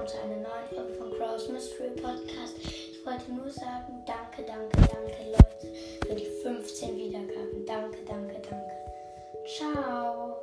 willkommen zu einer neuen Folge von Crows Mystery Podcast. Ich wollte nur sagen, danke, danke, danke Leute für die 15 Wiedergaben. Danke, danke, danke. Ciao.